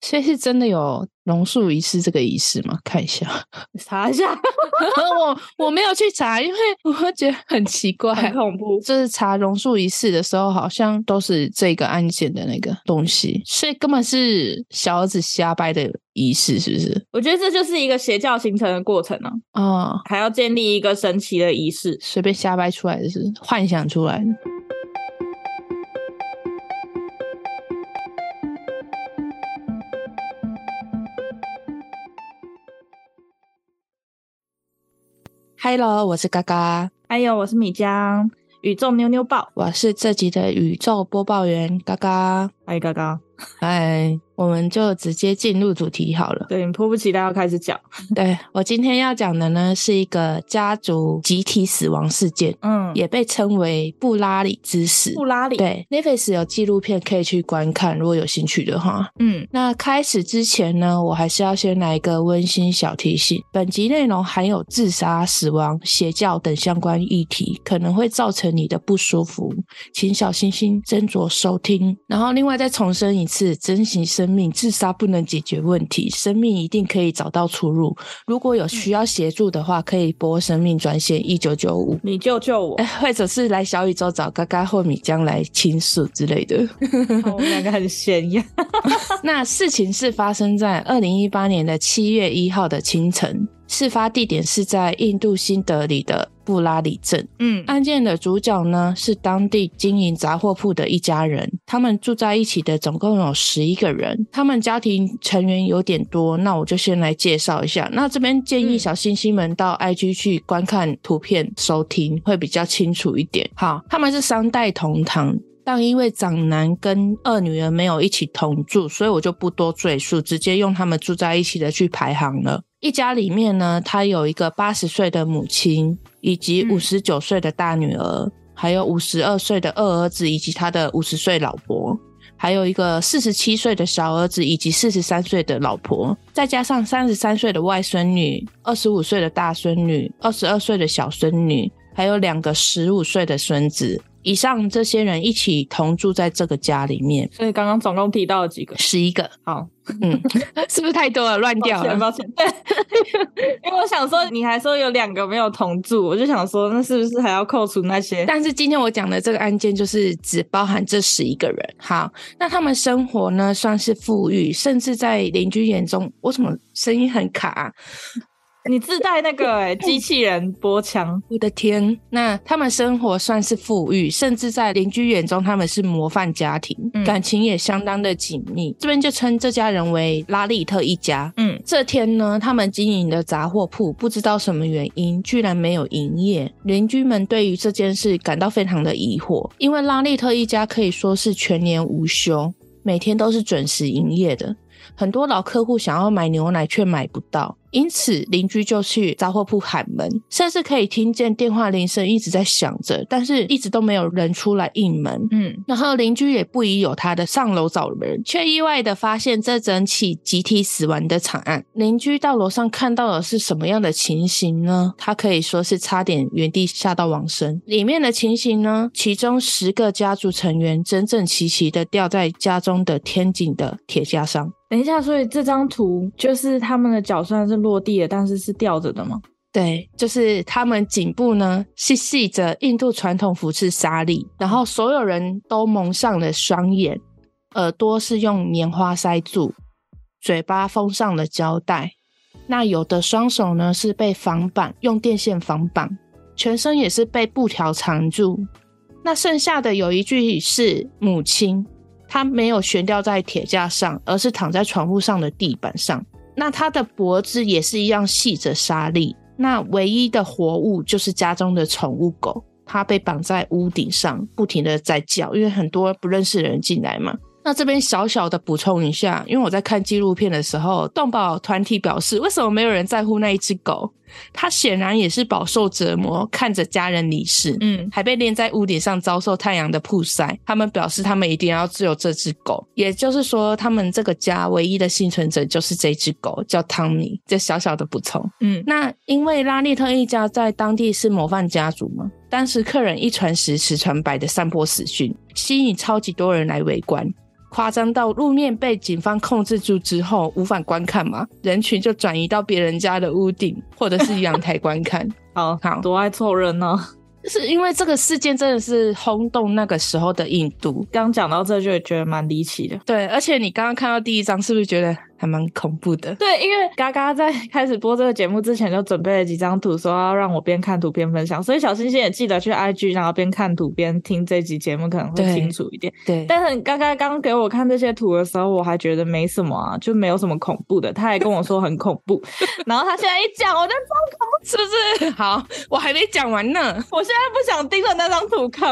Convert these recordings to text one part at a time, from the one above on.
所以是真的有榕树仪式这个仪式吗？看一下，查一下。我我没有去查，因为我会觉得很奇怪，很恐怖。就是查榕树仪式的时候，好像都是这个案件的那个东西，所以根本是小儿子瞎掰的仪式，是不是？我觉得这就是一个邪教形成的过程呢。啊，哦，还要建立一个神奇的仪式，随便瞎掰出来的是幻想出来的。Hello，我是嘎嘎。哎呦，我是米江。宇宙妞妞报，我是这集的宇宙播报员嘎嘎。嗨，嘎嘎。嗨。我们就直接进入主题好了。对，你迫不及待要开始讲。对，我今天要讲的呢，是一个家族集体死亡事件，嗯，也被称为布拉里之死。布拉里，对，Netflix 有纪录片可以去观看，如果有兴趣的话。嗯，那开始之前呢，我还是要先来一个温馨小提醒：本集内容含有自杀、死亡、邪教等相关议题，可能会造成你的不舒服，请小心心斟酌收听。然后，另外再重申一次，珍惜生命。生命自杀不能解决问题，生命一定可以找到出路。如果有需要协助的话，可以拨生命专线一九九五，你救救我，或者是来小宇宙找嘎嘎或米江来倾诉之类的。我们两个很显眼。那事情是发生在二零一八年的七月一号的清晨。事发地点是在印度新德里的布拉里镇。嗯，案件的主角呢是当地经营杂货铺的一家人，他们住在一起的总共有十一个人，他们家庭成员有点多，那我就先来介绍一下。那这边建议小星星们到 IG 去观看图片收听，会比较清楚一点。好，他们是三代同堂，但因为长男跟二女儿没有一起同住，所以我就不多赘述，直接用他们住在一起的去排行了。一家里面呢，他有一个八十岁的母亲，以及五十九岁的大女儿，嗯、还有五十二岁的二儿子，以及他的五十岁老婆，还有一个四十七岁的小儿子，以及四十三岁的老婆，再加上三十三岁的外孙女，二十五岁的大孙女，二十二岁的小孙女，还有两个十五岁的孙子。以上这些人一起同住在这个家里面，所以刚刚总共提到了几个？十一个。好，嗯，是不是太多了？乱掉了？抱歉，抱歉。对，因为我想说，你还说有两个没有同住，我就想说，那是不是还要扣除那些？但是今天我讲的这个案件，就是只包含这十一个人。好，那他们生活呢，算是富裕，甚至在邻居眼中，为什么声音很卡啊？你自带那个哎，机器人波枪，我的天！那他们生活算是富裕，甚至在邻居眼中他们是模范家庭，嗯、感情也相当的紧密。这边就称这家人为拉利特一家。嗯，这天呢，他们经营的杂货铺不知道什么原因，居然没有营业。邻居们对于这件事感到非常的疑惑，因为拉利特一家可以说是全年无休，每天都是准时营业的。很多老客户想要买牛奶却买不到，因此邻居就去杂货铺喊门，甚至可以听见电话铃声一直在响着，但是一直都没有人出来应门。嗯，然后邻居也不疑有他的上楼找人，却意外的发现这整起集体死亡的惨案。邻居到楼上看到的是什么样的情形呢？他可以说是差点原地吓到往生。里面的情形呢，其中十个家族成员整整齐齐的吊在家中的天井的铁架上。等一下，所以这张图就是他们的脚算是落地了，但是是吊着的吗？对，就是他们颈部呢是系着印度传统服饰纱丽，然后所有人都蒙上了双眼，耳朵是用棉花塞住，嘴巴封上了胶带。那有的双手呢是被绑绑，用电线绑绑，全身也是被布条缠住。那剩下的有一具是母亲。她没有悬吊在铁架上，而是躺在床铺上的地板上。那他的脖子也是一样系着沙粒。那唯一的活物就是家中的宠物狗，它被绑在屋顶上，不停的在叫，因为很多不认识的人进来嘛。那这边小小的补充一下，因为我在看纪录片的时候，动保团体表示，为什么没有人在乎那一只狗？他显然也是饱受折磨，看着家人离世，嗯，还被晾在屋顶上遭受太阳的曝晒。他们表示，他们一定要只有这只狗，也就是说，他们这个家唯一的幸存者就是这只狗，叫汤米。这小小的补充，嗯，那因为拉利特一家在当地是模范家族嘛，当时客人一传十，十传百的散播死讯，吸引超级多人来围观。夸张到路面被警方控制住之后无法观看嘛，人群就转移到别人家的屋顶或者是阳台观看。好 好，多爱凑热闹。是因为这个事件真的是轰动那个时候的印度。刚讲到这就觉得蛮离奇的。对，而且你刚刚看到第一张，是不是觉得还蛮恐怖的？对，因为嘎嘎在开始播这个节目之前就准备了几张图，说要让我边看图边分享。所以小星星也记得去 IG，然后边看图边听这集节目，可能会清楚一点。对。对，但是嘎嘎刚给我看这些图的时候，我还觉得没什么啊，就没有什么恐怖的。他还跟我说很恐怖，然后他现在一讲，我就超恐怖，是不是？好，我还没讲完呢，我现在不想盯着那张图看。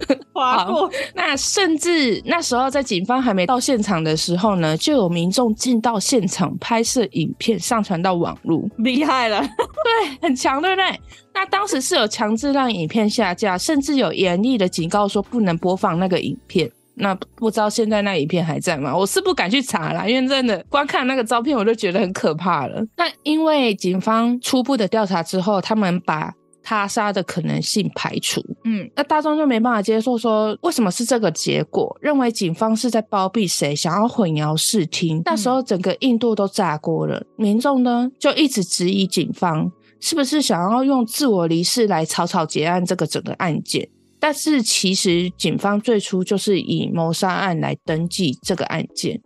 划过。那甚至那时候在警方还没到现场的时候呢，就有民众进到现场拍摄影片，上传到网络，厉害了，对，很强，对不对？那当时是有强制让影片下架，甚至有严厉的警告说不能播放那个影片。那不知道现在那影片还在吗？我是不敢去查啦，因为真的光看那个照片我就觉得很可怕了。那因为警方初步的调查之后，他们把。他杀的可能性排除，嗯，那大众就没办法接受，说为什么是这个结果？认为警方是在包庇谁，想要混淆视听。嗯、那时候整个印度都炸锅了，民众呢就一直质疑警方是不是想要用自我离世来草草结案这个整个案件。但是其实警方最初就是以谋杀案来登记这个案件。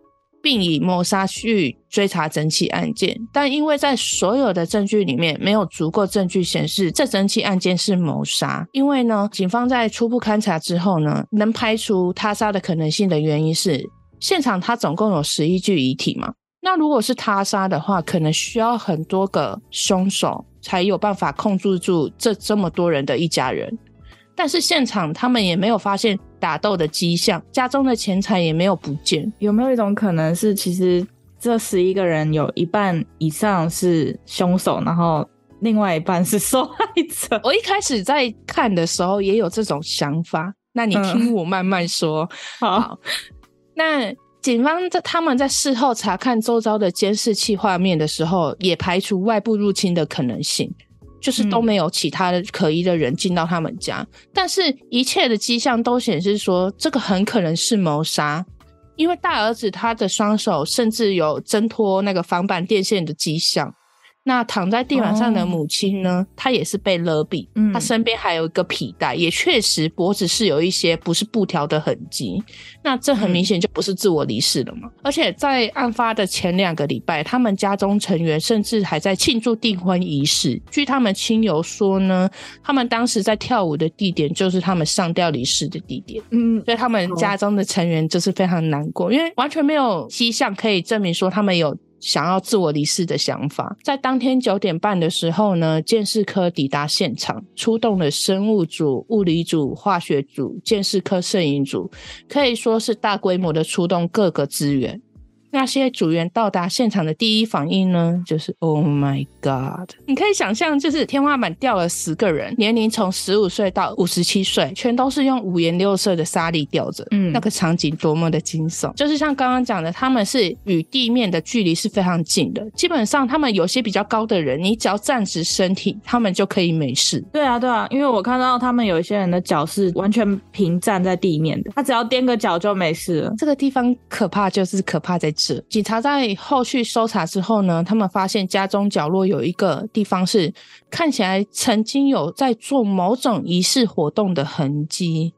并以谋杀去追查整起案件，但因为在所有的证据里面没有足够证据显示这整起案件是谋杀。因为呢，警方在初步勘查之后呢，能排除他杀的可能性的原因是，现场他总共有十一具遗体嘛。那如果是他杀的话，可能需要很多个凶手才有办法控制住这这么多人的一家人。但是现场他们也没有发现打斗的迹象，家中的钱财也没有不见。有没有一种可能是，其实这十一个人有一半以上是凶手，然后另外一半是受害者？我一开始在看的时候也有这种想法。那你听我慢慢说。嗯、好，那警方在他们在事后查看周遭的监视器画面的时候，也排除外部入侵的可能性。就是都没有其他的可疑的人进到他们家，嗯、但是一切的迹象都显示说，这个很可能是谋杀，因为大儿子他的双手甚至有挣脱那个防板电线的迹象。那躺在地板上的母亲呢？她、oh. 也是被勒毙，她、嗯、身边还有一个皮带，也确实脖子是有一些不是布条的痕迹。那这很明显就不是自我离世了嘛？嗯、而且在案发的前两个礼拜，他们家中成员甚至还在庆祝订婚仪式。据他们亲友说呢，他们当时在跳舞的地点就是他们上吊离世的地点。嗯，所以他们家中的成员就是非常难过，因为完全没有迹象可以证明说他们有。想要自我离世的想法，在当天九点半的时候呢，建设科抵达现场，出动了生物组、物理组、化学组、建设科摄影组，可以说是大规模的出动各个资源。那些组员到达现场的第一反应呢，就是 Oh my God！你可以想象，就是天花板掉了十个人，年龄从十五岁到五十七岁，全都是用五颜六色的沙粒吊着，嗯，那个场景多么的惊悚！就是像刚刚讲的，他们是与地面的距离是非常近的，基本上他们有些比较高的人，你只要站直身体，他们就可以没事。对啊，对啊，因为我看到他们有一些人的脚是完全平站在地面的，他只要踮个脚就没事了。这个地方可怕，就是可怕在。警察在后续搜查之后呢，他们发现家中角落有一个地方是看起来曾经有在做某种仪式活动的痕迹。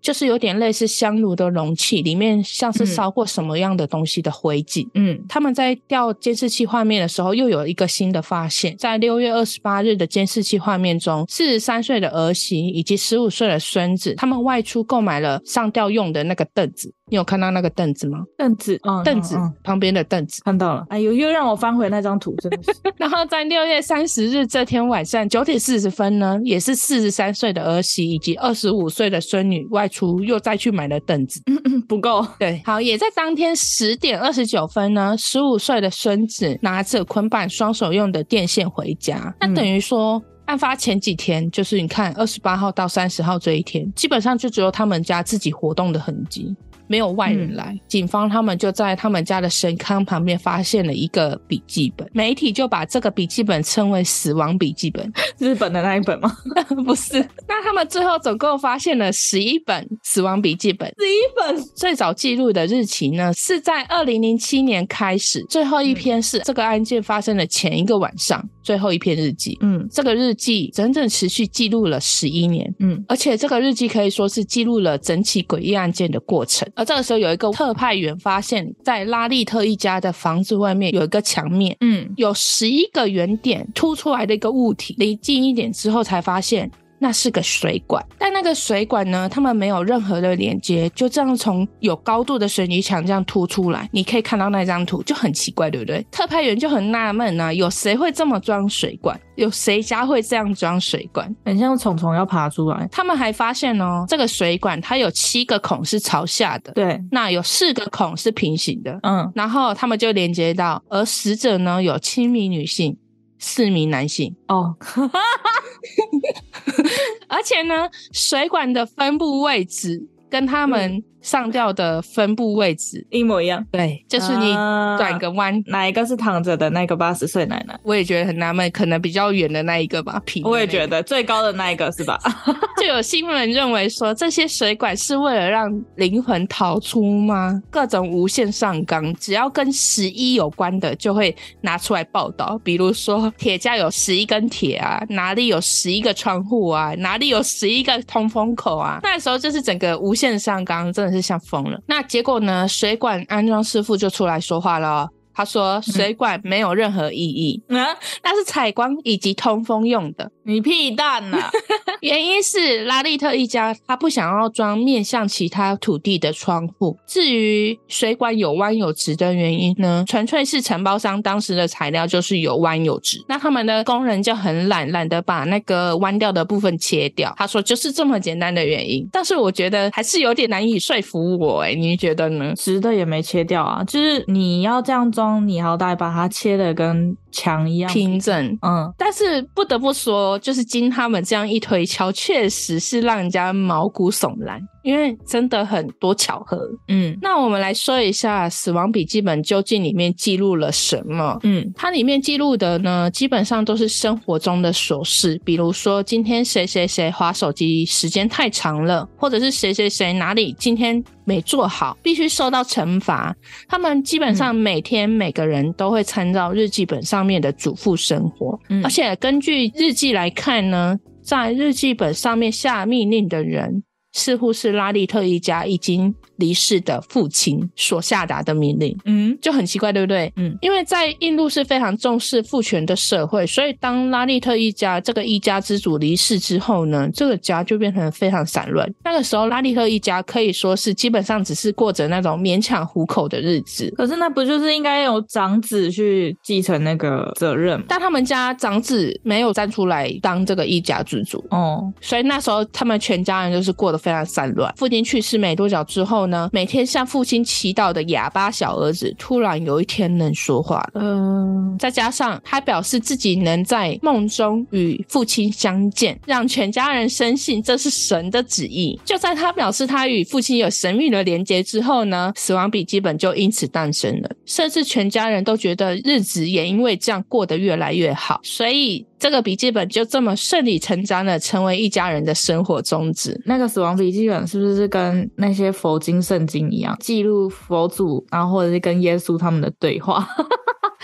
就是有点类似香炉的容器，里面像是烧过什么样的东西的灰烬。嗯，他们在调监视器画面的时候，又有一个新的发现，在六月二十八日的监视器画面中，四十三岁的儿媳以及十五岁的孙子，他们外出购买了上吊用的那个凳子。你有看到那个凳子吗？凳子，嗯，凳子旁边的凳子，看到了。哎呦，又让我翻回那张图，真的是。然后在六月三十日这天晚上九点四十分呢，也是四十三岁的儿媳以及二十五岁的孙女外出，又再去买了凳子。不够。对，好，也在当天十点二十九分呢，十五岁的孙子拿着捆绑双手用的电线回家。那等于说，案发前几天，就是你看二十八号到三十号这一天，基本上就只有他们家自己活动的痕迹。没有外人来。嗯、警方他们就在他们家的神龛旁边发现了一个笔记本，媒体就把这个笔记本称为“死亡笔记本”。日本的那一本吗？不是。那他们最后总共发现了十一本死亡笔记本。十一本最早记录的日期呢，是在二零零七年开始，最后一篇是这个案件发生的前一个晚上，最后一篇日记。嗯，这个日记整整持续记录了十一年。嗯，而且这个日记可以说是记录了整起诡异案件的过程。而这个时候，有一个特派员发现，在拉利特一家的房子外面有一个墙面，嗯，有十一个圆点凸出来的一个物体。离近一点之后，才发现。那是个水管，但那个水管呢，他们没有任何的连接，就这样从有高度的水泥墙这样凸出来。你可以看到那张图，就很奇怪，对不对？特派员就很纳闷呢，有谁会这么装水管？有谁家会这样装水管？很像虫虫要爬出来。他们还发现哦，这个水管它有七个孔是朝下的，对，那有四个孔是平行的，嗯，然后他们就连接到，而死者呢有七名女性。四名男性哦，而且呢，水管的分布位置跟他们。上吊的分布位置一模一样，对，就是你转个弯，哪一个是躺着的那个八十岁奶奶？我也觉得很纳闷，可能比较远的那一个吧，平、那个。我也觉得最高的那一个是吧？就有新闻认为说，这些水管是为了让灵魂逃出吗？各种无限上纲，只要跟十一有关的，就会拿出来报道。比如说，铁架有十一根铁啊，哪里有十一个窗户啊，哪里有十一个通风口啊？那时候就是整个无限上纲，真的是。像疯了，那结果呢？水管安装师傅就出来说话了。他说：“水管没有任何意义，嗯，那是采光以及通风用的。”你屁蛋呐！原因是拉利特一家他不想要装面向其他土地的窗户。至于水管有弯有直的原因呢，纯粹是承包商当时的材料就是有弯有直，那他们的工人就很懒，懒得把那个弯掉的部分切掉。他说就是这么简单的原因。但是我觉得还是有点难以说服我，哎，你觉得呢？直的也没切掉啊，就是你要这样装，你好歹把它切的跟墙一样平整。嗯，但是不得不说。就是经他们这样一推敲，确实是让人家毛骨悚然。因为真的很多巧合，嗯，那我们来说一下《死亡笔记本》究竟里面记录了什么？嗯，它里面记录的呢，基本上都是生活中的琐事，比如说今天谁谁谁划手机时间太长了，或者是谁谁谁哪里今天没做好，必须受到惩罚。他们基本上每天每个人都会参照日记本上面的主妇生活，嗯，而且根据日记来看呢，在日记本上面下命令的人。似乎是拉利特一家已经离世的父亲所下达的命令，嗯，就很奇怪，对不对？嗯，因为在印度是非常重视父权的社会，所以当拉利特一家这个一家之主离世之后呢，这个家就变成非常散乱。那个时候，拉利特一家可以说是基本上只是过着那种勉强糊口的日子。可是那不就是应该由长子去继承那个责任？但他们家长子没有站出来当这个一家之主，哦，所以那时候他们全家人就是过得非常散乱。父亲去世没多久之后呢，每天向父亲祈祷的哑巴小儿子突然有一天能说话了。嗯，再加上他表示自己能在梦中与父亲相见，让全家人深信这是神的旨意。就在他表示他与父亲有神秘的连接之后呢，死亡笔记本就因此诞生了。甚至全家人都觉得日子也因为这样过得越来越好，所以。这个笔记本就这么顺理成章的成为一家人的生活宗旨。那个死亡笔记本是不是跟那些佛经、圣经一样，记录佛祖，然后或者是跟耶稣他们的对话？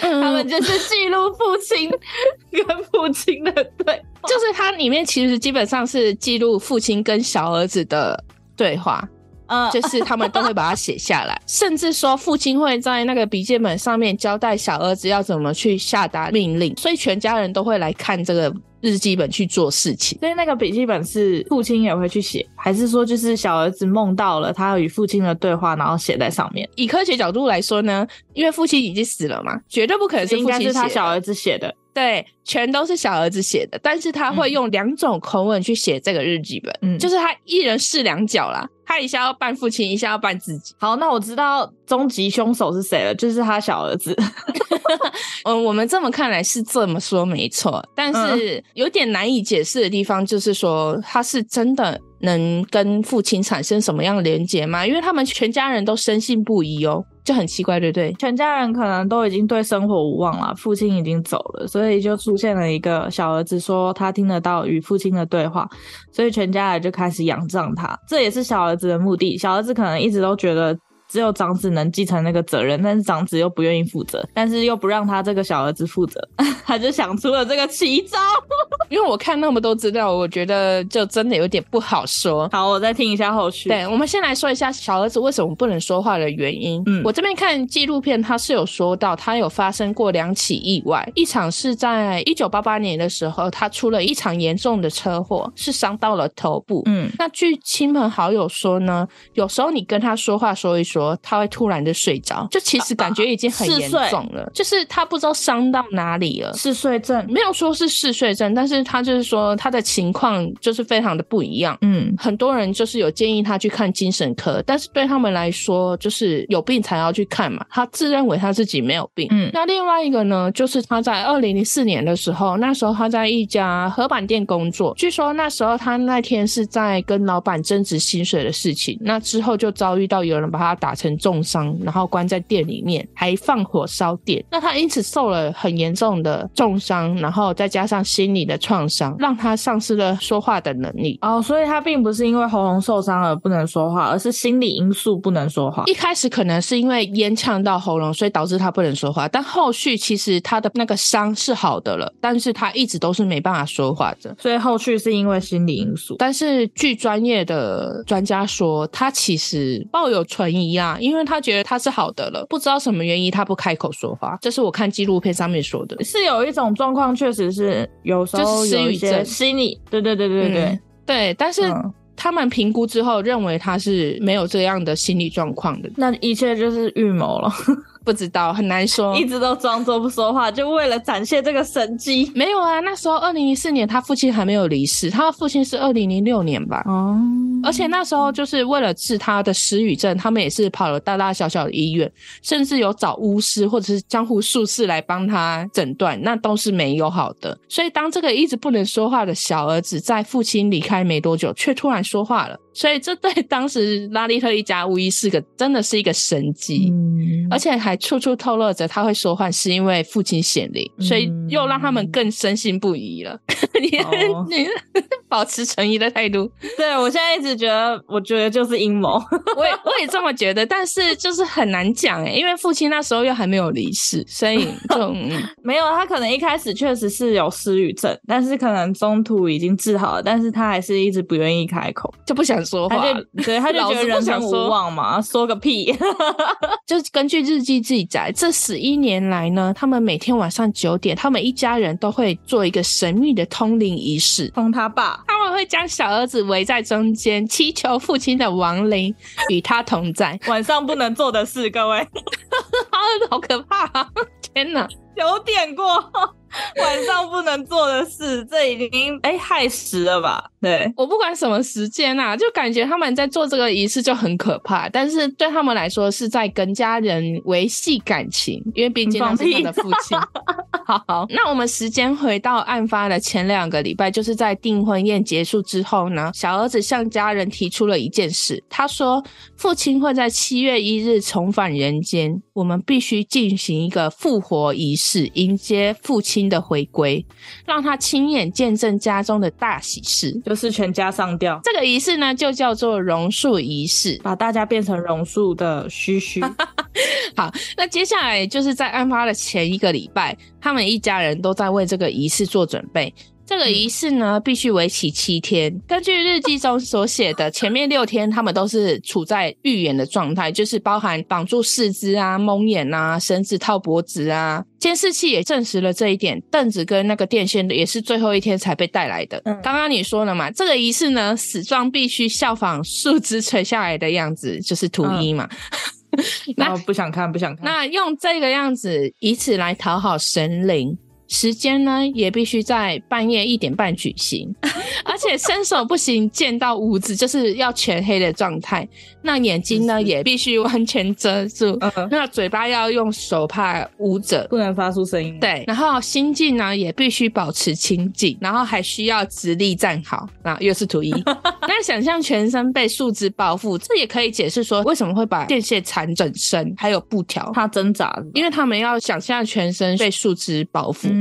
嗯、他们就是记录父亲跟父亲的对话，就是它里面其实基本上是记录父亲跟小儿子的对话。嗯，就是他们都会把它写下来，甚至说父亲会在那个笔记本上面交代小儿子要怎么去下达命令，所以全家人都会来看这个日记本去做事情。所以那个笔记本是父亲也会去写，还是说就是小儿子梦到了他与父亲的对话，然后写在上面？以科学角度来说呢，因为父亲已经死了嘛，绝对不可能是父亲写的，应该是他小儿子写的。对，全都是小儿子写的，但是他会用两种口吻去写这个日记本，嗯，就是他一人饰两角啦，他一下要扮父亲，一下要扮自己。好，那我知道终极凶手是谁了，就是他小儿子。嗯，我们这么看来是这么说没错，但是有点难以解释的地方就是说，他是真的。能跟父亲产生什么样的连结吗？因为他们全家人都深信不疑哦，就很奇怪，对不对？全家人可能都已经对生活无望了，父亲已经走了，所以就出现了一个小儿子，说他听得到与父亲的对话，所以全家人就开始仰仗他，这也是小儿子的目的。小儿子可能一直都觉得。只有长子能继承那个责任，但是长子又不愿意负责，但是又不让他这个小儿子负责，他就想出了这个奇招。因为我看那么多资料，我觉得就真的有点不好说。好，我再听一下后续。对，我们先来说一下小儿子为什么不能说话的原因。嗯，我这边看纪录片，他是有说到他有发生过两起意外，一场是在一九八八年的时候，他出了一场严重的车祸，是伤到了头部。嗯，那据亲朋好友说呢，有时候你跟他说话说一说。他会突然的睡着，就其实感觉已经很严重了，就是他不知道伤到哪里了。嗜睡症没有说是嗜睡症，但是他就是说他的情况就是非常的不一样。嗯，很多人就是有建议他去看精神科，但是对他们来说，就是有病才要去看嘛。他自认为他自己没有病。嗯，那另外一个呢，就是他在二零零四年的时候，那时候他在一家合板店工作，据说那时候他那天是在跟老板争执薪水的事情，那之后就遭遇到有人把他打成重伤，然后关在店里面，还放火烧店。那他因此受了很严重的重伤，然后再加上心理的创伤，让他丧失了说话的能力。哦，所以他并不是因为喉咙受伤而不能说话，而是心理因素不能说话。一开始可能是因为烟呛到喉咙，所以导致他不能说话。但后续其实他的那个伤是好的了，但是他一直都是没办法说话的。所以后续是因为心理因素。但是据专业的专家说，他其实抱有存疑啊，因为他觉得他是好的了，不知道什么原因他不开口说话。这是我看纪录片上面说的，是有一种状况，确实是有时候有一些心理，对对对对对、嗯、对。但是他们评估之后认为他是没有这样的心理状况的，那一切就是预谋了。不知道，很难说，一直都装作不说话，就为了展现这个神迹。没有啊，那时候二零一四年他父亲还没有离世，他的父亲是二零零六年吧。哦，而且那时候就是为了治他的失语症，他们也是跑了大大小小的医院，甚至有找巫师或者是江湖术士来帮他诊断，那都是没有好的。所以当这个一直不能说话的小儿子在父亲离开没多久，却突然说话了。所以这对 当时拉利特一家无疑是个真的是一个神迹，嗯、而且还处处透露着他会说话是因为父亲显灵，嗯、所以又让他们更深信不疑了。你、哦、你 保持诚意的态度，对，我现在一直觉得，我觉得就是阴谋。我也我也这么觉得，但是就是很难讲诶，因为父亲那时候又还没有离世，所以就、嗯、没有他可能一开始确实是有失语症，但是可能中途已经治好了，但是他还是一直不愿意开口，就不想。说话，他就对，他就觉得人生无望嘛，说，说个屁！就根据日记记载，这十一年来呢，他们每天晚上九点，他们一家人都会做一个神秘的通灵仪式，通他爸，他们会将小儿子围在中间，祈求父亲的亡灵与他同在。晚上不能做的事，各位，好可怕啊！天哪，九点过后。做的事，这已经哎害死了吧？对，我不管什么时间啊，就感觉他们在做这个仪式就很可怕，但是对他们来说是在跟家人维系感情，因为毕竟他是他的父亲。好好，那我们时间回到案发的前两个礼拜，就是在订婚宴结束之后呢，小儿子向家人提出了一件事，他说父亲会在七月一日重返人间，我们必须进行一个复活仪式，迎接父亲的回归，让他亲眼见证家中的大喜事，就是全家上吊。这个仪式呢，就叫做榕树仪式，把大家变成榕树的须须。好，那接下来就是在案发的前一个礼拜，他们一家人都在为这个仪式做准备。这个仪式呢，必须为期七天。根据日记中所写的，前面六天他们都是处在预演的状态，就是包含绑住四肢啊、蒙眼啊、绳子套脖子啊。监视器也证实了这一点，凳子跟那个电线也是最后一天才被带来的。嗯，刚刚你说了嘛，这个仪式呢，死状必须效仿树枝垂下来的样子，就是图一嘛。嗯、那不想看，不想看。那用这个样子，以此来讨好神灵。时间呢也必须在半夜一点半举行，而且伸手不行见到屋子，就是要全黑的状态。那眼睛呢也必须完全遮住，那嘴巴要用手帕捂着，不能发出声音。对，然后心境呢也必须保持清静，然后还需要直立站好。那又是图一。那想象全身被树枝包覆，这也可以解释说为什么会把电线缠整身，还有布条，他挣扎，因为他们要想象全身被树枝包覆。嗯，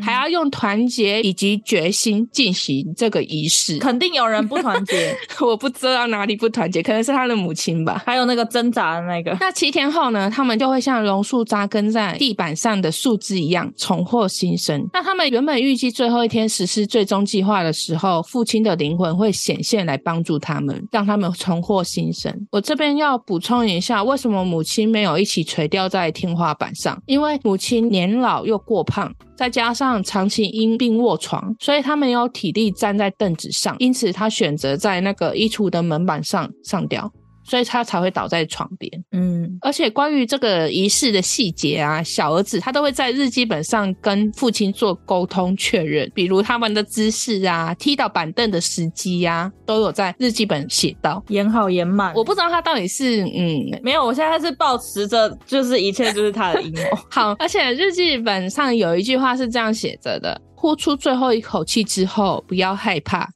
还要用团结以及决心进行这个仪式。肯定有人不团结，我不知道哪里不团结，可能是他的母亲吧。还有那个挣扎的那个。那七天后呢？他们就会像榕树扎根在地板上的树枝一样重获新生。那他们原本预计最后一天实施最终计划的时候，父亲的灵魂会显现来帮助他们，让他们重获新生。我这边要补充一下，为什么母亲没有一起垂吊在天花板上？因为母亲年老又过胖。再加上长期因病卧床，所以他没有体力站在凳子上，因此他选择在那个衣橱的门板上上吊。所以他才会倒在床边。嗯，而且关于这个仪式的细节啊，小儿子他都会在日记本上跟父亲做沟通确认，比如他们的姿势啊、踢倒板凳的时机呀，都有在日记本写到，演好演满。我不知道他到底是嗯，没有，我现在是抱持着就是一切就是他的阴谋。好，而且日记本上有一句话是这样写着的：呼出最后一口气之后，不要害怕，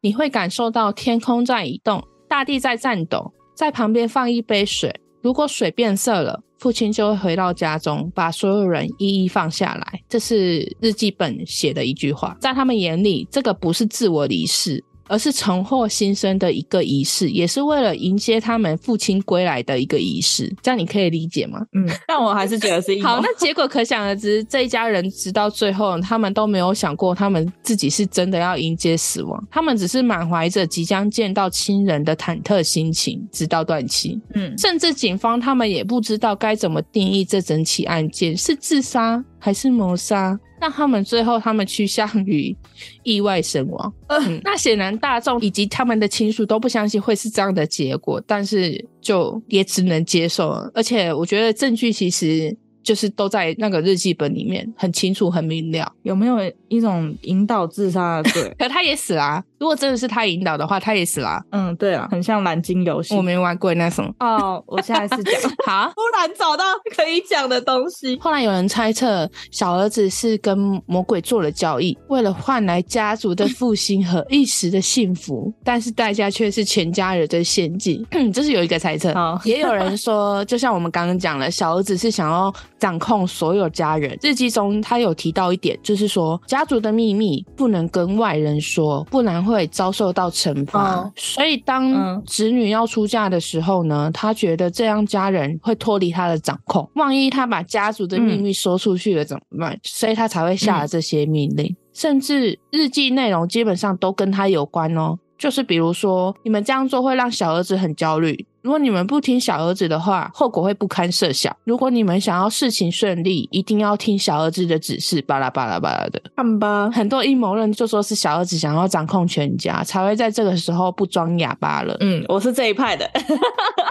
你会感受到天空在移动，大地在颤抖。在旁边放一杯水，如果水变色了，父亲就会回到家中，把所有人一一放下来。这是日记本写的一句话，在他们眼里，这个不是自我离世。而是重获新生的一个仪式，也是为了迎接他们父亲归来的一个仪式。这样你可以理解吗？嗯，但我还是觉得是 好。那结果可想而知，这一家人直到最后，他们都没有想过他们自己是真的要迎接死亡，他们只是满怀着即将见到亲人的忐忑心情，直到断气。嗯，甚至警方他们也不知道该怎么定义这整起案件是自杀还是谋杀。那他们最后，他们趋向于意外身亡。嗯，那显然大众以及他们的亲属都不相信会是这样的结果，但是就也只能接受了。而且我觉得证据其实。就是都在那个日记本里面，很清楚、很明了。有没有一种引导自杀的罪？可他也死啦、啊。如果真的是他引导的话，他也死了、啊。嗯，对啊，很像蓝鲸游戏。我没玩过那种。哦，我下一次讲。好，突然找到可以讲的东西。后来有人猜测，小儿子是跟魔鬼做了交易，为了换来家族的复兴和一时的幸福，但是代价却是全家人的陷阱。这是有一个猜测。哦、也有人说，就像我们刚刚讲了，小儿子是想要。掌控所有家人。日记中他有提到一点，就是说家族的秘密不能跟外人说，不然会遭受到惩罚。哦、所以当子女要出嫁的时候呢，他觉得这样家人会脱离他的掌控。万一他把家族的秘密说出去了怎么办？嗯、所以他才会下了这些命令。嗯、甚至日记内容基本上都跟他有关哦。就是比如说，你们这样做会让小儿子很焦虑。如果你们不听小儿子的话，后果会不堪设想。如果你们想要事情顺利，一定要听小儿子的指示。巴拉巴拉巴拉的，看吧。很多阴谋论就说是小儿子想要掌控全家，才会在这个时候不装哑巴了。嗯，我是这一派的。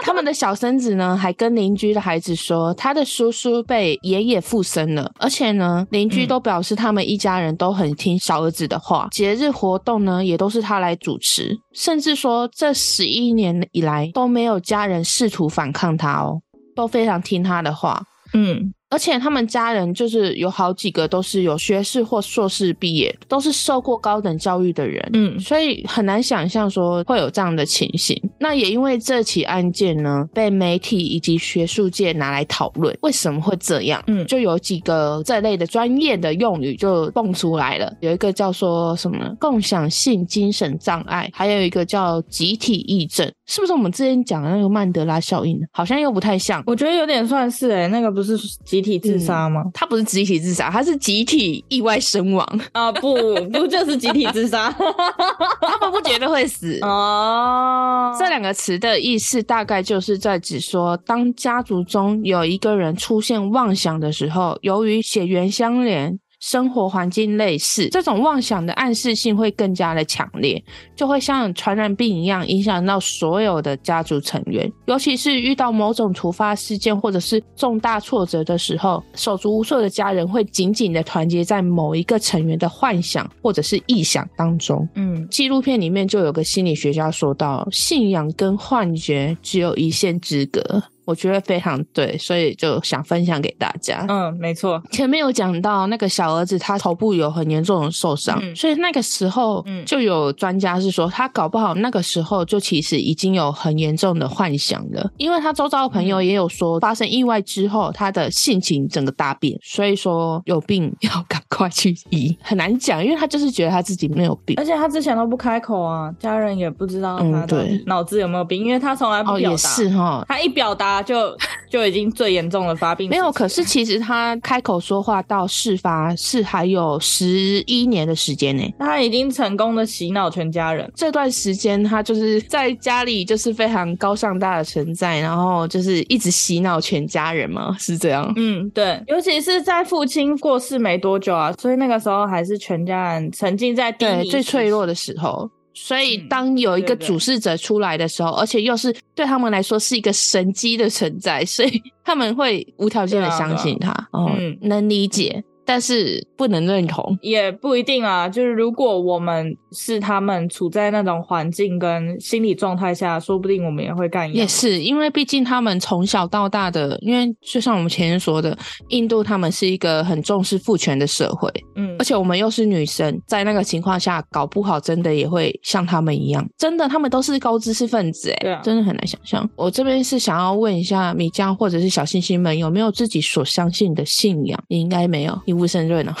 他们的小孙子呢，还跟邻居的孩子说，他的叔叔被爷爷附身了，而且呢，邻居都表示他们一家人都很听小儿子的话，节日活动呢也都是他来主持，甚至说这十一年以来都没有。家人试图反抗他哦，都非常听他的话。嗯。而且他们家人就是有好几个都是有学士或硕士毕业，都是受过高等教育的人，嗯，所以很难想象说会有这样的情形。那也因为这起案件呢，被媒体以及学术界拿来讨论，为什么会这样？嗯，就有几个这类的专业的用语就蹦出来了，有一个叫做什么呢？共享性精神障碍，还有一个叫集体癔症，是不是我们之前讲的那个曼德拉效应？好像又不太像，我觉得有点算是诶、欸，那个不是集。集体自杀吗？他不是集体自杀，他是集体意外身亡啊！不，不就是集体自杀？他们不觉得会死哦。这两个词的意思大概就是在指说，当家族中有一个人出现妄想的时候，由于血缘相连。生活环境类似，这种妄想的暗示性会更加的强烈，就会像传染病一样影响到所有的家族成员。尤其是遇到某种突发事件或者是重大挫折的时候，手足无措的家人会紧紧的团结在某一个成员的幻想或者是臆想当中。嗯，纪录片里面就有个心理学家说到，信仰跟幻觉只有一线之隔。我觉得非常对，所以就想分享给大家。嗯，没错。前面有讲到那个小儿子，他头部有很严重的受伤，嗯、所以那个时候，就有专家是说，他搞不好那个时候就其实已经有很严重的幻想了，因为他周遭的朋友也有说，发生意外之后，他的性情整个大变，所以说有病 要赶快去医。很难讲，因为他就是觉得他自己没有病，而且他之前都不开口啊，家人也不知道他的脑子有没有病，因为他从来不表达。哦，也是哈，他一表达。就就已经最严重的发病没有，可是其实他开口说话到事发是还有十一年的时间呢。他已经成功的洗脑全家人。这段时间他就是在家里就是非常高尚大的存在，然后就是一直洗脑全家人嘛，是这样。嗯，对，尤其是在父亲过世没多久啊，所以那个时候还是全家人沉浸在对最脆弱的时候。所以，当有一个主事者出来的时候，嗯、对对对，而且又是对他们来说是一个神机的存在，所以他们会无条件的相信他。哦、啊，嗯，能理解。但是不能认同，也不一定啊。就是如果我们是他们处在那种环境跟心理状态下，说不定我们也会干一样。也是因为毕竟他们从小到大的，因为就像我们前面说的，印度他们是一个很重视父权的社会，嗯，而且我们又是女生，在那个情况下，搞不好真的也会像他们一样，真的他们都是高知识分子，哎，真的很难想象。我这边是想要问一下米浆或者是小星星们，有没有自己所相信的信仰？你应该没有，无神论呢？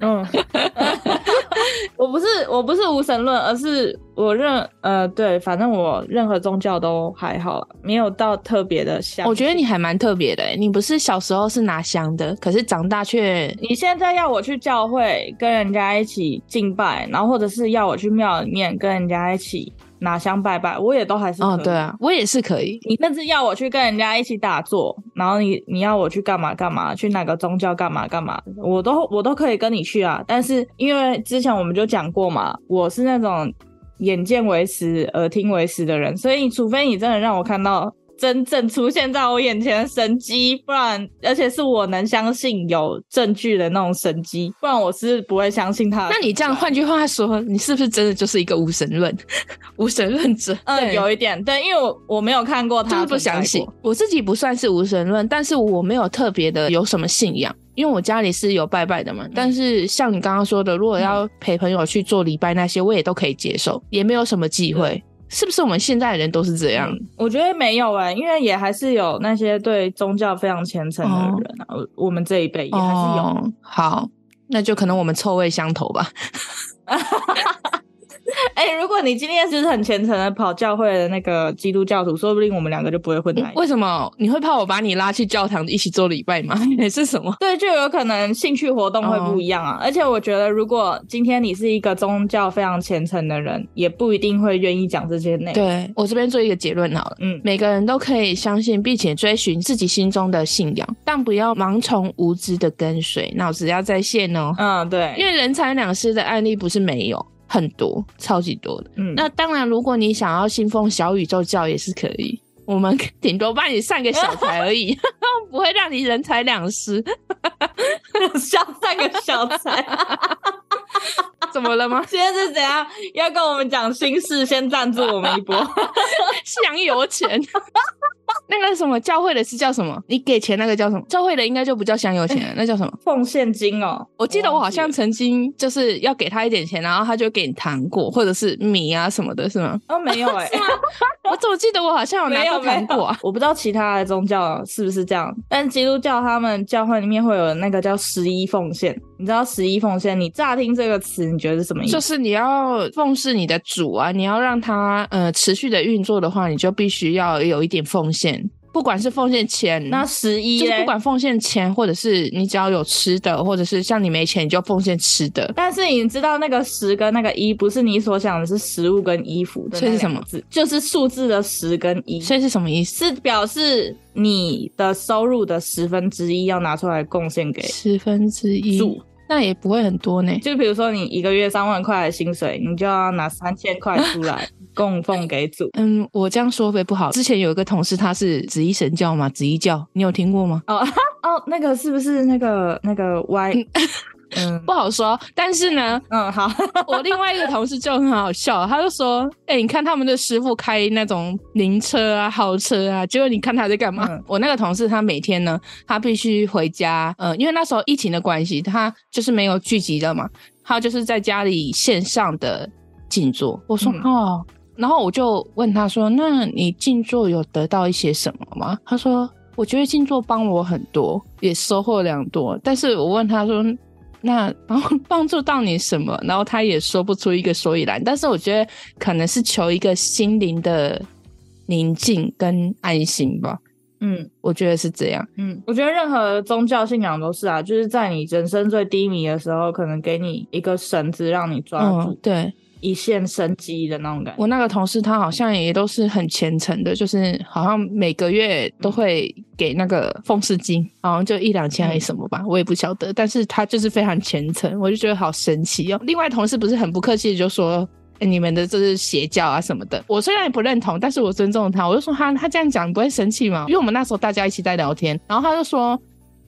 嗯，我不是我不是无神论，而是我认呃对，反正我任何宗教都还好，没有到特别的香。我觉得你还蛮特别的，你不是小时候是拿香的，可是长大却你现在要我去教会跟人家一起敬拜，然后或者是要我去庙里面跟人家一起。拿香拜拜，我也都还是可以。哦，对啊，我也是可以。你甚至要我去跟人家一起打坐，然后你你要我去干嘛干嘛，去哪个宗教干嘛干嘛，我都我都可以跟你去啊。但是因为之前我们就讲过嘛，我是那种眼见为实、耳听为实的人，所以除非你真的让我看到。真正出现在我眼前的神机，不然，而且是我能相信有证据的那种神机，不然我是不会相信他。那你这样，换句话说，你是不是真的就是一个无神论、无神论者？嗯，有一点，对，因为我我没有看过他，就是不相信。我自己不算是无神论，但是我没有特别的有什么信仰，因为我家里是有拜拜的嘛。嗯、但是像你刚刚说的，如果要陪朋友去做礼拜那些，我也都可以接受，也没有什么忌讳。是不是我们现在的人都是这样？嗯、我觉得没有哎、欸，因为也还是有那些对宗教非常虔诚的人啊。哦、我们这一辈也还是有、哦。好，那就可能我们臭味相投吧。哎、欸，如果你今天就是很虔诚的跑教会的那个基督教徒，说不定我们两个就不会混在一起。为什么？你会怕我把你拉去教堂一起做礼拜吗？还是什么？对，就有可能兴趣活动会不一样啊。哦、而且我觉得，如果今天你是一个宗教非常虔诚的人，也不一定会愿意讲这些内容。对，我这边做一个结论好了，嗯，每个人都可以相信并且追寻自己心中的信仰，但不要盲从无知的跟随，脑子要在线哦。嗯，对，因为人财两失的案例不是没有。很多，超级多的。嗯，那当然，如果你想要信奉小宇宙教也是可以，我们顶多帮你散个小财而已，不会让你人财两失。想散个小财，怎么了吗？现在是怎样？要跟我们讲心事，先赞助我们一波，香油钱。那个什么教会的是叫什么？你给钱那个叫什么？教会的应该就不叫香油钱，欸、那叫什么？奉献金哦。我记得我好像曾经就是要给他一点钱，然后他就给你糖果或者是米啊什么的，是吗？哦，没有哎、欸，我怎么记得我好像有拿到糖果啊？我不知道其他的宗教是不是这样，但基督教他们教会里面会有那个叫十一奉献。你知道十一奉献？你乍听这个词，你觉得是什么意思？就是你要奉侍你的主啊，你要让他呃持续的运作的话，你就必须要有一点奉献。不管是奉献钱，那十一就是不管奉献钱，或者是你只要有吃的，或者是像你没钱你就奉献吃的。但是你知道那个十跟那个一不是你所想的是食物跟衣服的，所以是什么字？就是数字的十跟一，所以是什么意思？是表示你的收入的十分之一要拿出来贡献给十分之一主。那也不会很多呢。就比如说你一个月三万块的薪水，你就要拿三千块出来 供奉给主。嗯，我这样说会不好。之前有一个同事，他是紫衣神教嘛，紫衣教，你有听过吗？哦 哦，那个是不是那个那个歪？嗯，不好说。但是呢，嗯，好，我另外一个同事就很好笑，他就说：“哎、欸，你看他们的师傅开那种灵车啊、豪车啊，结果你看他在干嘛？”嗯、我那个同事他每天呢，他必须回家，呃，因为那时候疫情的关系，他就是没有聚集的嘛，他就是在家里线上的静坐。我说：“嗯、哦。”然后我就问他说：“那你静坐有得到一些什么吗？”他说：“我觉得静坐帮我很多，也收获良多。”但是我问他说。那帮 帮助到你什么？然后他也说不出一个所以然。但是我觉得可能是求一个心灵的宁静跟安心吧。嗯，我觉得是这样。嗯，我觉得任何宗教信仰都是啊，就是在你人生最低迷的时候，可能给你一个绳子让你抓住。嗯，对。一线生机的那种感觉。我那个同事他好像也都是很虔诚的，就是好像每个月都会给那个奉事金，好像就一两千还是什么吧，我也不晓得。但是他就是非常虔诚，我就觉得好神奇哦。另外同事不是很不客气就说：“欸、你们的这是邪教啊什么的。”我虽然也不认同，但是我尊重他。我就说他他这样讲不会生气吗？因为我们那时候大家一起在聊天，然后他就说，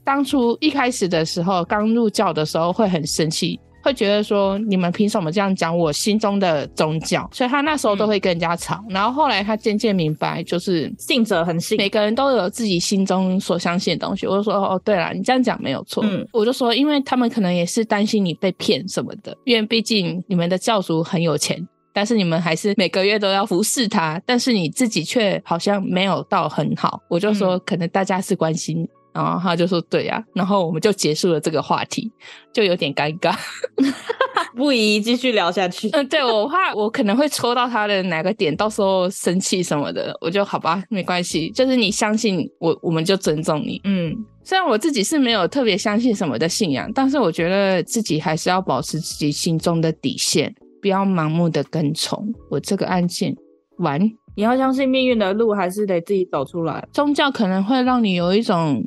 当初一开始的时候刚入教的时候会很生气。会觉得说，你们凭什么这样讲我心中的宗教？所以他那时候都会跟人家吵。嗯、然后后来他渐渐明白，就是信者恒信，每个人都有自己心中所相信的东西。我就说哦，对了，你这样讲没有错。嗯，我就说，因为他们可能也是担心你被骗什么的，因为毕竟你们的教主很有钱，但是你们还是每个月都要服侍他，但是你自己却好像没有到很好。我就说，可能大家是关心。然后他就说：“对呀。”然后我们就结束了这个话题，就有点尴尬，不宜继续聊下去。嗯，对，我怕我可能会戳到他的哪个点，到时候生气什么的，我就好吧，没关系，就是你相信我，我们就尊重你。嗯，虽然我自己是没有特别相信什么的信仰，但是我觉得自己还是要保持自己心中的底线，不要盲目的跟从。我这个案件完，你要相信命运的路，还是得自己走出来。宗教可能会让你有一种。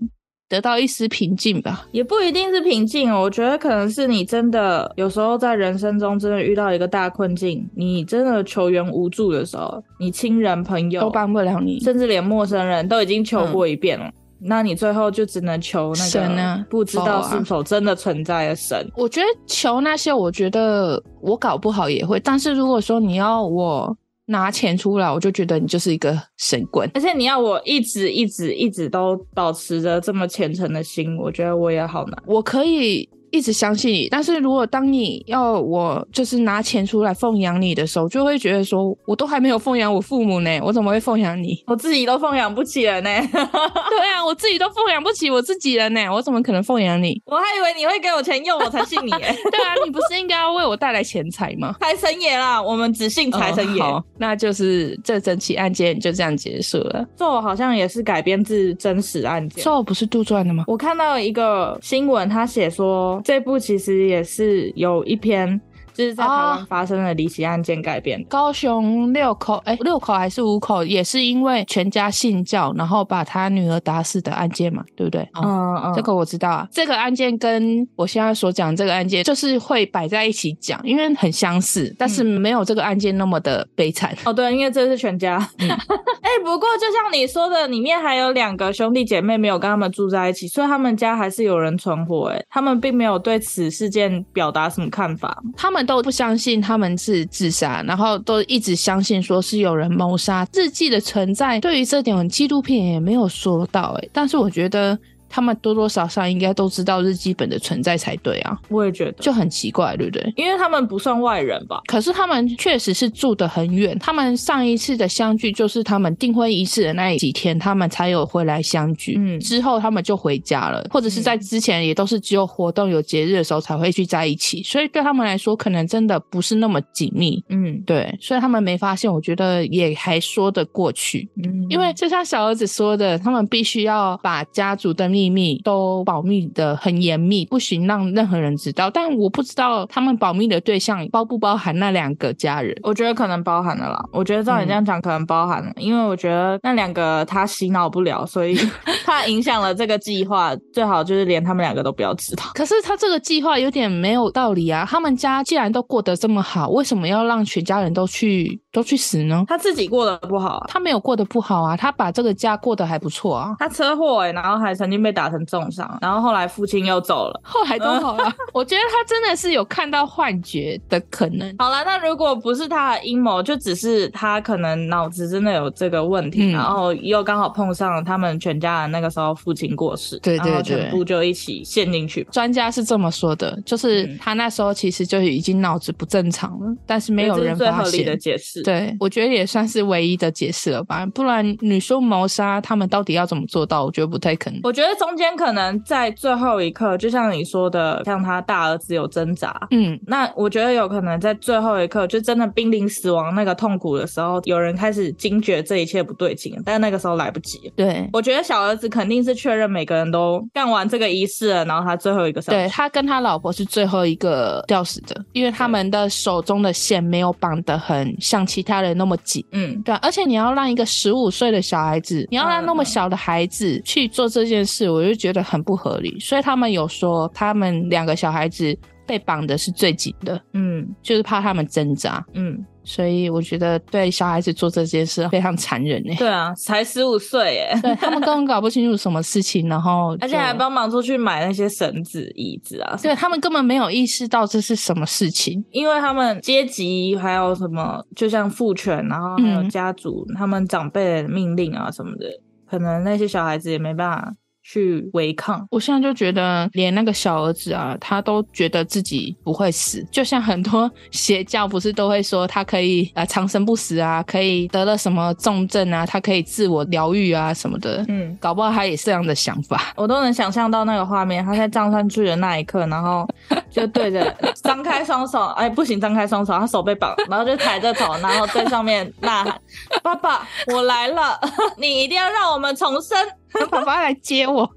得到一丝平静吧，也不一定是平静。我觉得可能是你真的有时候在人生中真的遇到一个大困境，你真的求援无助的时候，你亲人朋友都帮不了你，甚至连陌生人都已经求过一遍了，嗯、那你最后就只能求那个不知道是否真的存在的神。我觉得求那些，我觉得我搞不好也会，但是如果说你要我。拿钱出来，我就觉得你就是一个神棍，而且你要我一直一直一直都保持着这么虔诚的心，我觉得我也好难。我可以。一直相信你，但是如果当你要我就是拿钱出来奉养你的时候，就会觉得说，我都还没有奉养我父母呢，我怎么会奉养你？我自己都奉养不起了呢。对啊，我自己都奉养不起我自己了呢，我怎么可能奉养你？我还以为你会给我钱用，我才信你。对啊，你不是应该要为我带来钱财吗？财神爷啦，我们只信财神爷。哦，好，那就是这整起案件就这样结束了。咒好像也是改编自真实案件，咒不是杜撰的吗？我看到一个新闻，他写说这部其实也是有一篇。就是在台湾发生的离奇案件改编，高雄六口，哎、欸，六口还是五口，也是因为全家信教，然后把他女儿打死的案件嘛，对不对？嗯嗯，嗯，这个我知道啊。这个案件跟我现在所讲这个案件，就是会摆在一起讲，因为很相似，但是没有这个案件那么的悲惨。嗯、哦，对，因为这是全家。哎、嗯欸，不过就像你说的，里面还有两个兄弟姐妹没有跟他们住在一起，所以他们家还是有人存活。哎，他们并没有对此事件表达什么看法，他们。都不相信他们是自杀，然后都一直相信说是有人谋杀。日记的存在，对于这点纪录片也没有说到诶，但是我觉得。他们多多少少应该都知道日记本的存在才对啊，我也觉得就很奇怪，对不对？因为他们不算外人吧？可是他们确实是住得很远。他们上一次的相聚就是他们订婚仪式的那几天，他们才有回来相聚。嗯，之后他们就回家了，或者是在之前也都是只有活动有节日的时候才会去在一起。所以对他们来说，可能真的不是那么紧密。嗯，对，所以他们没发现，我觉得也还说得过去。嗯，因为就像小儿子说的，他们必须要把家族的秘秘密都保密的很严密，不行让任何人知道。但我不知道他们保密的对象包不包含那两个家人。我觉得可能包含了啦。我觉得照你这样讲，可能包含了，嗯、因为我觉得那两个他洗脑不了，所以 他影响了这个计划。最好就是连他们两个都不要知道。可是他这个计划有点没有道理啊！他们家既然都过得这么好，为什么要让全家人都去都去死呢？他自己过得不好，他没有过得不好啊，他把这个家过得还不错啊。他车祸哎、欸，然后还曾经被打成重伤，然后后来父亲又走了，后来都好了。我觉得他真的是有看到幻觉的可能。好了，那如果不是他的阴谋，就只是他可能脑子真的有这个问题，嗯、然后又刚好碰上了他们全家人那个时候父亲过世，对对对，全部就一起陷进去。专家是这么说的，就是他那时候其实就已经脑子不正常了，但是没有人发现。最合理的解释，对，我觉得也算是唯一的解释了吧。不然你说谋杀，他们到底要怎么做到？我觉得不太可能。我觉得中间可能在最后一刻，就像你说的，像他大儿子有挣扎，嗯，那我觉得有可能在最后一刻，就真的濒临死亡那个痛苦的时候，有人开始惊觉这一切不对劲，但那个时候来不及。对，我觉得小儿子肯定是确认每个人都干完这个仪式了，然后他最后一个上。对，他跟他老婆是最后一个吊死的，因为他们的手中的线没有绑得很像其他人那么紧。嗯，对，而且你要让一个十五岁的小孩子，你要让那么小的孩子去做这件事，我就觉得很不合理。所以他们有说，他们两个小孩子被绑的是最紧的，嗯，就是怕他们挣扎，嗯。所以我觉得对小孩子做这件事非常残忍哎。对啊，才十五岁哎，对他们根本搞不清楚什么事情，然后 而且还帮忙出去买那些绳子、椅子啊。对他们根本没有意识到这是什么事情，因为他们阶级还有什么，就像父权，然后还有家族、嗯、他们长辈的命令啊什么的，可能那些小孩子也没办法。去违抗，我现在就觉得，连那个小儿子啊，他都觉得自己不会死。就像很多 邪教不是都会说他可以啊长生不死啊，可以得了什么重症啊，他可以自我疗愈啊什么的。嗯，搞不好他也是这样的想法。我都能想象到那个画面，他在站上去的那一刻，然后就对着 张开双手，哎不行，张开双手，他手被绑，然后就抬着头，然后在上面呐喊：“爸爸，我来了，你一定要让我们重生。” 爸爸来接我，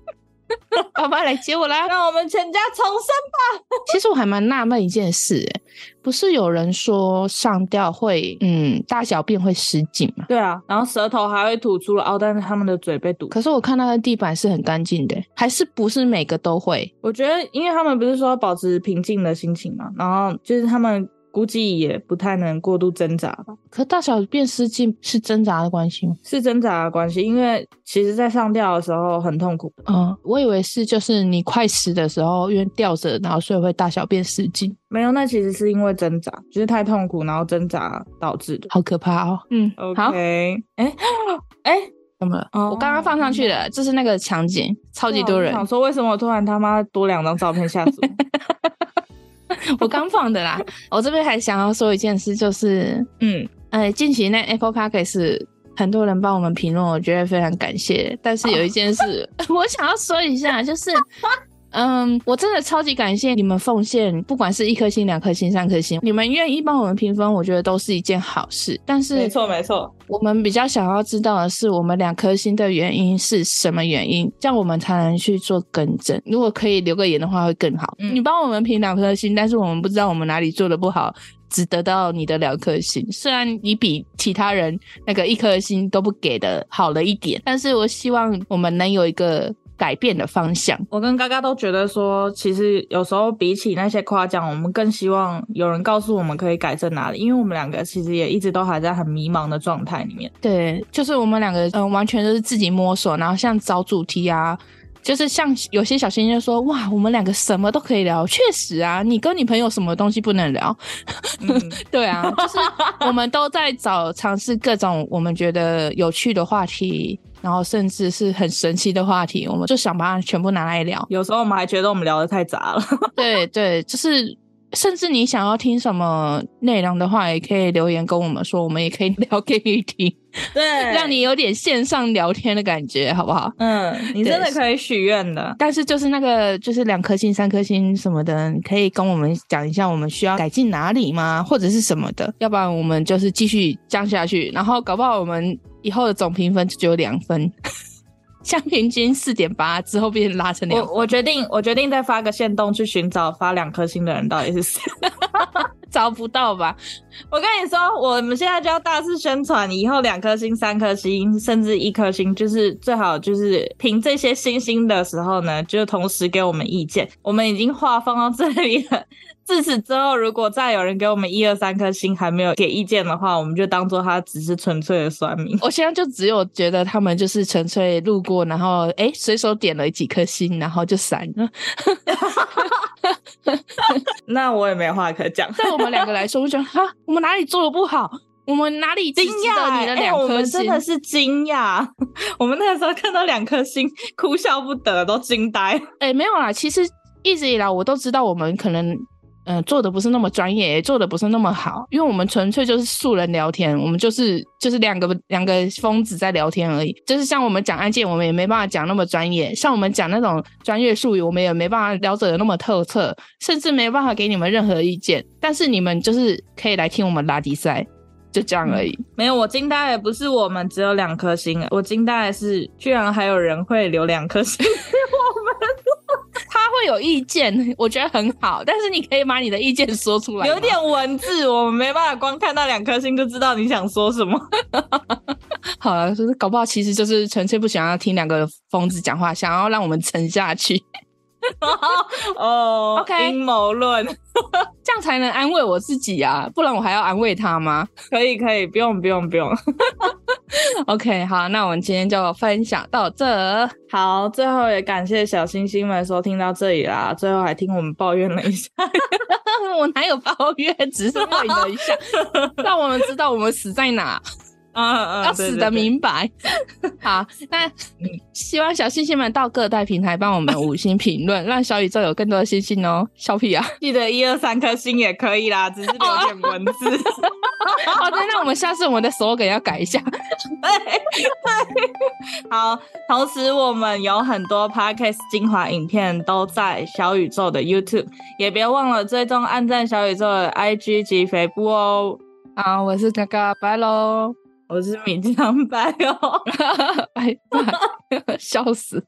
爸爸来接我啦！让我们全家重生吧。其实我还蛮纳闷一件事，哎，不是有人说上吊会，嗯，大小便会失禁吗？对啊，然后舌头还会吐出来，哦，但是他们的嘴被堵。可是我看那个地板是很干净的，还是不是每个都会？我觉得，因为他们不是说保持平静的心情嘛，然后就是他们。估计也不太能过度挣扎吧。可大小便失禁是挣扎的关系吗？是挣扎的关系，因为其实在上吊的时候很痛苦。嗯，我以为是就是你快死的时候，因为吊着，然后所以会大小便失禁。没有，那其实是因为挣扎，就是太痛苦，然后挣扎导致的。好可怕哦。嗯，OK。好，哎哎，怎么了？哦、我刚刚放上去的，这是那个场景，超级多人。想说为什么我突然他妈多两张照片吓死我？我刚放的啦，我这边还想要说一件事，就是，嗯，哎，近期那 Apple Podcast 很多人帮我们评论，我觉得非常感谢。但是有一件事，哦、我想要说一下，就是。嗯，我真的超级感谢你们奉献，不管是一颗星、两颗星、三颗星，你们愿意帮我们评分，我觉得都是一件好事。但是，没错没错，我们比较想要知道的是，我们两颗星的原因是什么原因，这样我们才能去做更正。如果可以留个言的话，会更好。嗯，你帮我们评两颗星，但是我们不知道我们哪里做的不好，只得到你的两颗星。虽然你比其他人那个一颗星都不给的好了一点，但是我希望我们能有一个。改变的方向，我跟嘎嘎都觉得说，其实有时候比起那些夸奖，我们更希望有人告诉我们可以改正哪里，因为我们两个其实也一直都还在很迷茫的状态里面。对，就是我们两个，嗯、呃，完全都是自己摸索，然后像找主题啊，就是像有些小星星就说，哇，我们两个什么都可以聊，确实啊，你跟你朋友什么东西不能聊？嗯、对啊，就是我们都在找尝试各种我们觉得有趣的话题。然后甚至是很神奇的话题，我们就想把它全部拿来聊。有时候我们还觉得我们聊的太杂了。对 对，就是甚至你想要听什么内容的话，也可以留言跟我们说，我们也可以聊给你听。对，让你有点线上聊天的感觉，好不好？嗯，你真的可以许愿的。但是就是那个，就是两颗星、三颗星什么的，你可以跟我们讲一下，我们需要改进哪里吗？或者是什么的？要不然我们就是继续降下去，然后搞不好我们以后的总评分就只有两分。像平均四点八之后变拉成两。我我决定，我决定再发个限动去寻找发两颗星的人到底是谁。找不到吧？我跟你说，我们现在就要大肆宣传，以后两颗星、三颗星，甚至一颗星，就是最好就是凭这些星星的时候呢，就同时给我们意见。我们已经话放到这里了。自此之后，如果再有人给我们一二三颗星还没有给意见的话，我们就当做他只是纯粹的酸民。我现在就只有觉得他们就是纯粹路过，然后哎随手点了几颗星，然后就闪了。那我也没话可讲。对我们两个来说，我觉得哈，我们哪里做的不好？我们哪里惊讶你的两颗星？我们真的是惊讶。我们那个时候看到两颗星，哭笑不得，都惊呆。哎，没有啦，其实一直以来我都知道，我们可能。嗯、呃，做的不是那么专业，也做的不是那么好，因为我们纯粹就是素人聊天，我们就是就是两个两个疯子在聊天而已。就是像我们讲案件，我们也没办法讲那么专业；像我们讲那种专业术语，我们也没办法了解的那么透彻，甚至没办法给你们任何意见。但是你们就是可以来听我们拉迪赛，就这样而已。嗯、没有，我惊呆的不是我们只有两颗星，我惊呆的是居然还有人会留两颗星。他会有意见，我觉得很好，但是你可以把你的意见说出来。有点文字，我们没办法光看到两颗星就知道你想说什么。好了，就是搞不好其实就是纯粹不想要听两个疯子讲话，想要让我们沉下去。哦，OK，阴谋论，这样才能安慰我自己啊，不然我还要安慰他吗？可以，可以，不用，不用，不用。OK，好，那我们今天就分享到这。好，最后也感谢小星星们收听到这里啦。最后还听我们抱怨了一下，我哪有抱怨，只是问了一下，让我们知道我们死在哪。啊，要死的明白。好，那希望小星星们到各大平台帮我们五星评论，让小宇宙有更多的星星哦。小屁啊，记得一二三颗星也可以啦，只是留点文字。好的，那我们下次我们的 slogan 要改一下。好，同时我们有很多 podcast 精华影片都在小宇宙的 YouTube，也别忘了追踪、按赞小宇宙的 IG 及肥布哦。好，我是嘎嘎，拜喽。我是米江白哦，白，笑死。